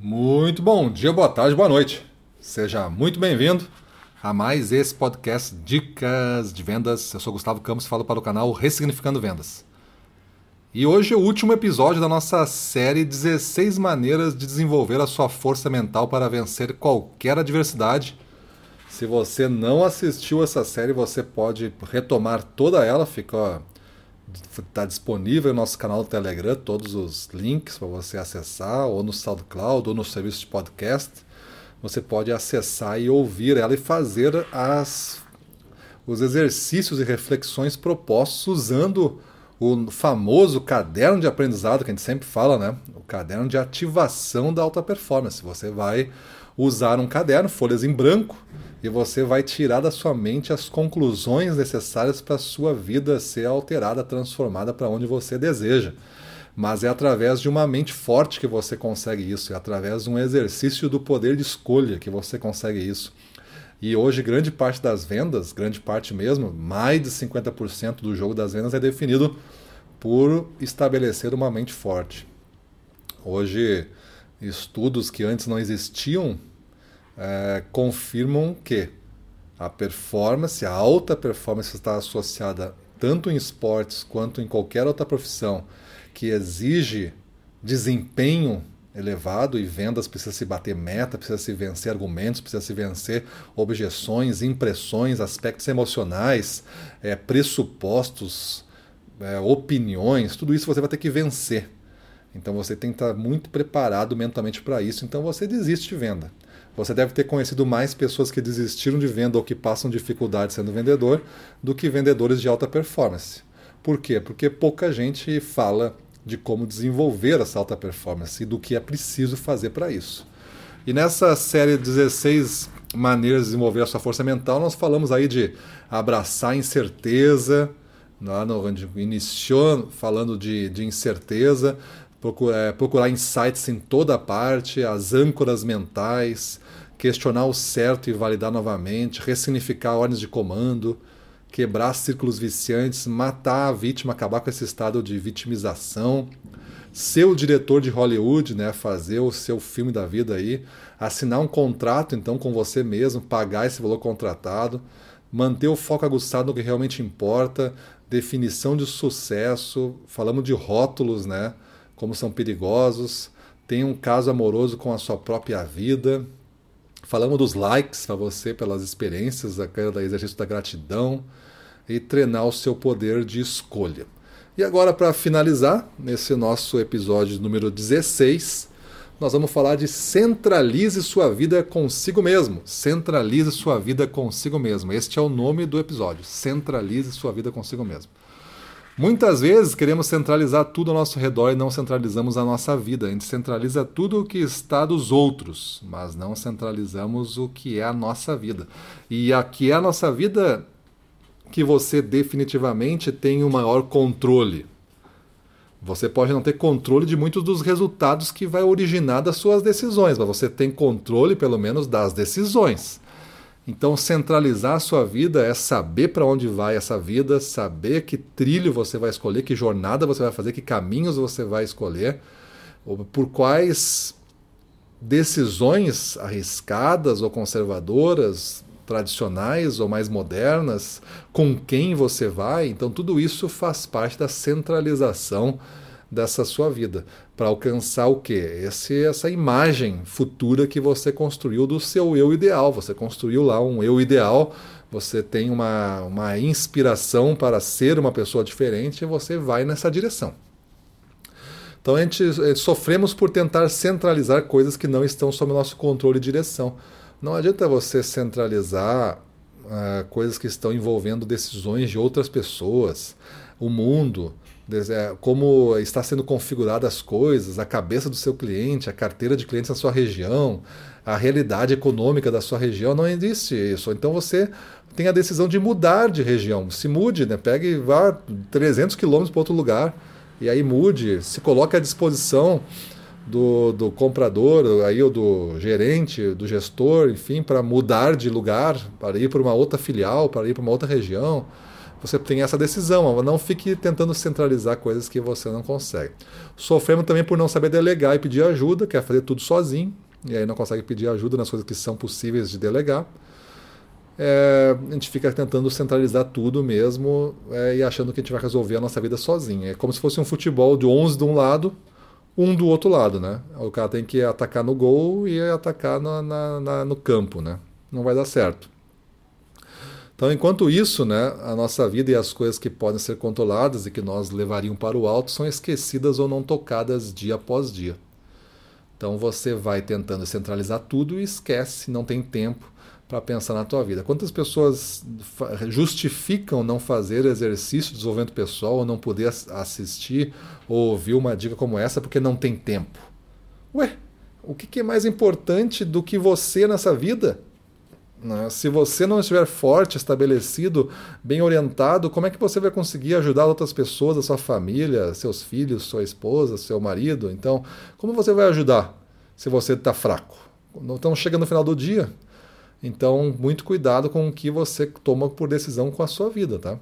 Muito bom dia, boa tarde, boa noite. Seja muito bem-vindo a mais esse podcast Dicas de Vendas. Eu sou Gustavo Campos e falo para o canal Ressignificando Vendas. E hoje é o último episódio da nossa série 16 maneiras de desenvolver a sua força mental para vencer qualquer adversidade. Se você não assistiu essa série, você pode retomar toda ela, fica Está disponível no nosso canal do Telegram todos os links para você acessar, ou no SoundCloud, ou no serviço de podcast. Você pode acessar e ouvir ela e fazer as, os exercícios e reflexões propostos usando o famoso caderno de aprendizado que a gente sempre fala, né? O caderno de ativação da alta performance. Você vai usar um caderno, folhas em branco, e você vai tirar da sua mente as conclusões necessárias para a sua vida ser alterada, transformada para onde você deseja. Mas é através de uma mente forte que você consegue isso, é através de um exercício do poder de escolha que você consegue isso. E hoje, grande parte das vendas, grande parte mesmo, mais de 50% do jogo das vendas é definido por estabelecer uma mente forte. Hoje, estudos que antes não existiam é, confirmam que a performance, a alta performance está associada tanto em esportes quanto em qualquer outra profissão que exige desempenho elevado e vendas precisa se bater meta, precisa se vencer argumentos, precisa se vencer objeções, impressões, aspectos emocionais, é, pressupostos, é, opiniões, tudo isso você vai ter que vencer. Então você tem que estar muito preparado mentalmente para isso. Então você desiste de venda. Você deve ter conhecido mais pessoas que desistiram de venda ou que passam dificuldade sendo vendedor do que vendedores de alta performance. Por quê? Porque pouca gente fala de como desenvolver essa alta performance e do que é preciso fazer para isso. E nessa série 16 maneiras de desenvolver a sua força mental, nós falamos aí de abraçar a incerteza, lá no, onde iniciou falando de, de incerteza, procurar, é, procurar insights em toda parte, as âncoras mentais, questionar o certo e validar novamente, ressignificar ordens de comando, quebrar círculos viciantes, matar a vítima, acabar com esse estado de vitimização, ser o diretor de Hollywood, né, fazer o seu filme da vida aí, assinar um contrato então com você mesmo, pagar esse valor contratado, manter o foco aguçado no que realmente importa, definição de sucesso, falamos de rótulos, né, como são perigosos, tem um caso amoroso com a sua própria vida, Falamos dos likes para você pelas experiências, do exercício da gratidão e treinar o seu poder de escolha. E agora, para finalizar, nesse nosso episódio número 16, nós vamos falar de centralize sua vida consigo mesmo. Centralize sua vida consigo mesmo. Este é o nome do episódio. Centralize sua vida consigo mesmo. Muitas vezes queremos centralizar tudo ao nosso redor e não centralizamos a nossa vida. A gente centraliza tudo o que está dos outros, mas não centralizamos o que é a nossa vida. E aqui é a nossa vida que você definitivamente tem o maior controle. Você pode não ter controle de muitos dos resultados que vai originar das suas decisões, mas você tem controle pelo menos das decisões. Então, centralizar a sua vida é saber para onde vai essa vida, saber que trilho você vai escolher, que jornada você vai fazer, que caminhos você vai escolher, por quais decisões arriscadas ou conservadoras, tradicionais ou mais modernas, com quem você vai. Então, tudo isso faz parte da centralização dessa sua vida, para alcançar o quê? Esse, essa imagem futura que você construiu do seu eu ideal. Você construiu lá um eu ideal, você tem uma, uma inspiração para ser uma pessoa diferente e você vai nessa direção. Então a gente eh, sofremos por tentar centralizar coisas que não estão sob nosso controle e direção. Não adianta você centralizar uh, coisas que estão envolvendo decisões de outras pessoas, o mundo, como está sendo configuradas as coisas, a cabeça do seu cliente, a carteira de clientes da sua região, a realidade econômica da sua região, não existe isso. Então você tem a decisão de mudar de região. Se mude, né? pegue e vá 300 quilômetros para outro lugar e aí mude, se coloque à disposição do, do comprador, aí, ou do gerente, do gestor, enfim, para mudar de lugar, para ir para uma outra filial, para ir para uma outra região você tem essa decisão. Não fique tentando centralizar coisas que você não consegue. Sofremos também por não saber delegar e pedir ajuda, quer fazer tudo sozinho, e aí não consegue pedir ajuda nas coisas que são possíveis de delegar. É, a gente fica tentando centralizar tudo mesmo é, e achando que a gente vai resolver a nossa vida sozinho. É como se fosse um futebol de 11 de um lado, um do outro lado, né? O cara tem que atacar no gol e atacar na, na, no campo, né? Não vai dar certo. Então, enquanto isso, né, a nossa vida e as coisas que podem ser controladas e que nós levariam para o alto são esquecidas ou não tocadas dia após dia. Então você vai tentando centralizar tudo e esquece, não tem tempo para pensar na tua vida. Quantas pessoas justificam não fazer exercício de desenvolvimento pessoal ou não poder assistir ou ouvir uma dica como essa porque não tem tempo? Ué, o que é mais importante do que você nessa vida? Né? Se você não estiver forte, estabelecido, bem orientado, como é que você vai conseguir ajudar outras pessoas, a sua família, seus filhos, sua esposa, seu marido? Então, como você vai ajudar se você está fraco? Então, chega no final do dia. Então, muito cuidado com o que você toma por decisão com a sua vida, tá?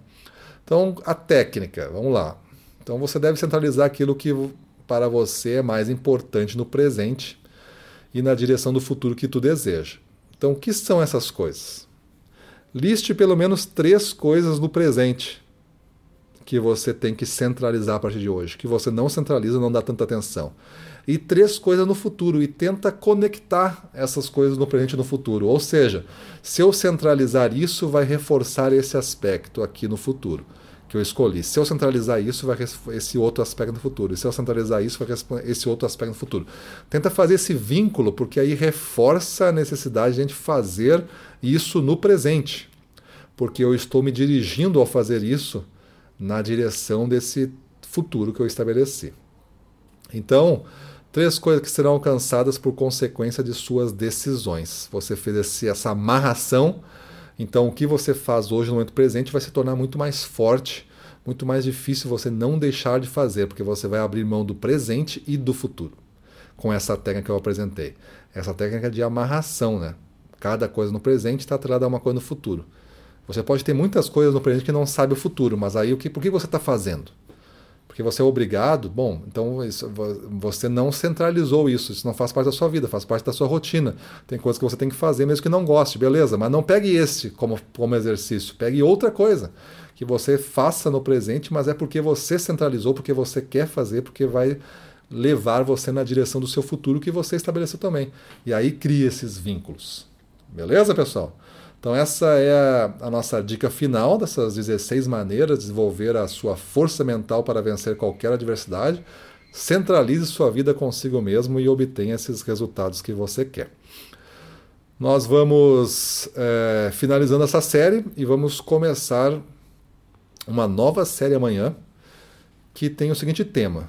Então, a técnica, vamos lá. Então, você deve centralizar aquilo que para você é mais importante no presente e na direção do futuro que tu deseja. Então, o que são essas coisas? Liste pelo menos três coisas no presente que você tem que centralizar a partir de hoje, que você não centraliza, não dá tanta atenção. E três coisas no futuro, e tenta conectar essas coisas no presente e no futuro. Ou seja, se eu centralizar isso, vai reforçar esse aspecto aqui no futuro que eu escolhi. Se eu centralizar isso, vai esse outro aspecto no futuro. E se eu centralizar isso, vai esse outro aspecto no futuro. Tenta fazer esse vínculo, porque aí reforça a necessidade de a gente fazer isso no presente. Porque eu estou me dirigindo ao fazer isso na direção desse futuro que eu estabeleci. Então, três coisas que serão alcançadas por consequência de suas decisões. Você fez esse, essa amarração então, o que você faz hoje no momento presente vai se tornar muito mais forte, muito mais difícil você não deixar de fazer, porque você vai abrir mão do presente e do futuro. Com essa técnica que eu apresentei. Essa técnica de amarração, né? Cada coisa no presente está atrelada a uma coisa no futuro. Você pode ter muitas coisas no presente que não sabe o futuro, mas aí o que, por que você está fazendo? Porque você é obrigado, bom, então isso, você não centralizou isso, isso não faz parte da sua vida, faz parte da sua rotina. Tem coisas que você tem que fazer mesmo que não goste, beleza, mas não pegue esse como, como exercício, pegue outra coisa que você faça no presente, mas é porque você centralizou, porque você quer fazer, porque vai levar você na direção do seu futuro que você estabeleceu também. E aí cria esses vínculos. Beleza, pessoal? Então, essa é a, nossa dica final dessas 16 maneiras de desenvolver a sua força mental para vencer qualquer adversidade. Centralize sua vida consigo mesmo e obtenha esses resultados que você quer. Nós vamos é, finalizando essa série e vamos começar uma nova série amanhã que tem o seguinte tema: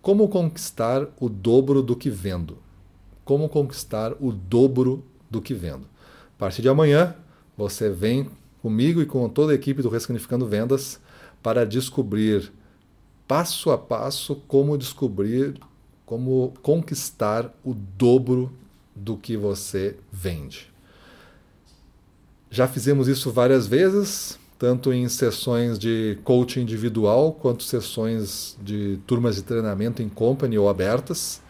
Como conquistar o dobro do que vendo? Como conquistar o dobro do que vendo? A partir de amanhã, você vem comigo e com toda a equipe do Ressignificando Vendas para descobrir passo a passo como descobrir, como conquistar o dobro do que você vende. Já fizemos isso várias vezes, tanto em sessões de coaching individual quanto sessões de turmas de treinamento em company ou abertas.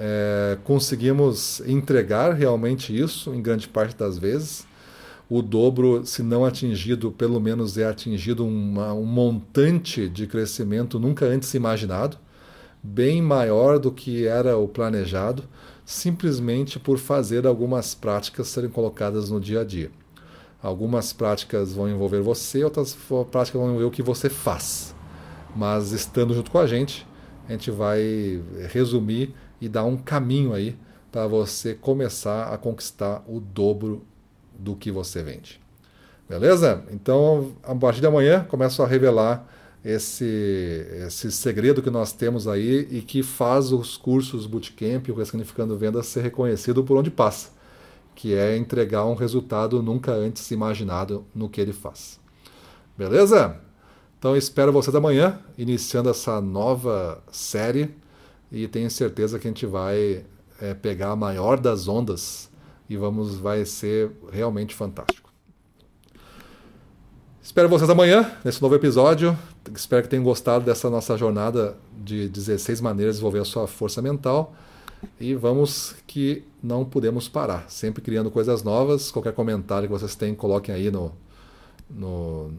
É, conseguimos entregar realmente isso em grande parte das vezes. O dobro, se não atingido, pelo menos é atingido uma, um montante de crescimento nunca antes imaginado, bem maior do que era o planejado, simplesmente por fazer algumas práticas serem colocadas no dia a dia. Algumas práticas vão envolver você, outras práticas vão envolver o que você faz. Mas estando junto com a gente, a gente vai resumir e dar um caminho aí para você começar a conquistar o dobro do que você vende. Beleza? Então, a partir de amanhã, começo a revelar esse, esse segredo que nós temos aí e que faz os cursos Bootcamp, o Ressignificando Vendas, ser reconhecido por onde passa, que é entregar um resultado nunca antes imaginado no que ele faz. Beleza? Então, espero vocês amanhã, iniciando essa nova série e tenho certeza que a gente vai é, pegar a maior das ondas e vamos vai ser realmente fantástico. Espero vocês amanhã, nesse novo episódio. Espero que tenham gostado dessa nossa jornada de 16 maneiras de desenvolver a sua força mental. E vamos que não podemos parar, sempre criando coisas novas. Qualquer comentário que vocês têm, coloquem aí no, no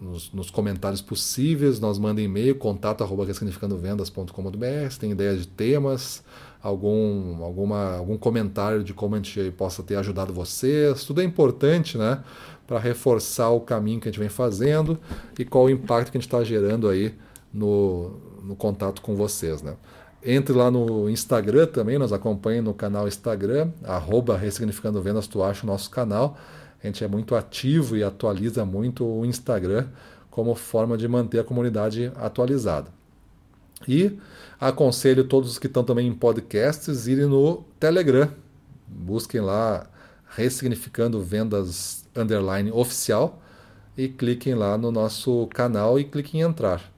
nos, nos, comentários possíveis. Nós mandem e-mail, contato arroba ressignificandovendas.com.br. Se tem ideia de temas, algum, alguma, algum comentário de como a gente possa ter ajudado vocês. Tudo é importante, né? Para reforçar o caminho que a gente vem fazendo e qual o impacto que a gente está gerando aí no, no contato com vocês, né? Entre lá no Instagram também, nos acompanhe no canal Instagram, arroba Ressignificando Vendas, tu acha o nosso canal. A gente é muito ativo e atualiza muito o Instagram como forma de manter a comunidade atualizada. E aconselho todos que estão também em podcasts irem no Telegram. Busquem lá Ressignificando Vendas Underline Oficial e cliquem lá no nosso canal e cliquem em entrar.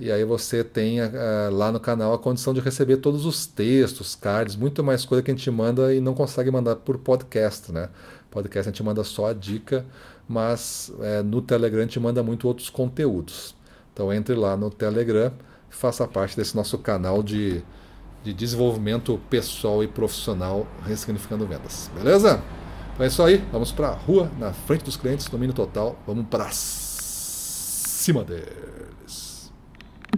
E aí você tem uh, lá no canal a condição de receber todos os textos, cards, muito mais coisa que a gente manda e não consegue mandar por podcast, né? Podcast a gente manda só a dica, mas é, no Telegram a gente manda muito outros conteúdos. Então entre lá no Telegram faça parte desse nosso canal de, de desenvolvimento pessoal e profissional Ressignificando Vendas. Beleza? Então é isso aí. Vamos para a rua, na frente dos clientes, domínio total. Vamos para cima deles.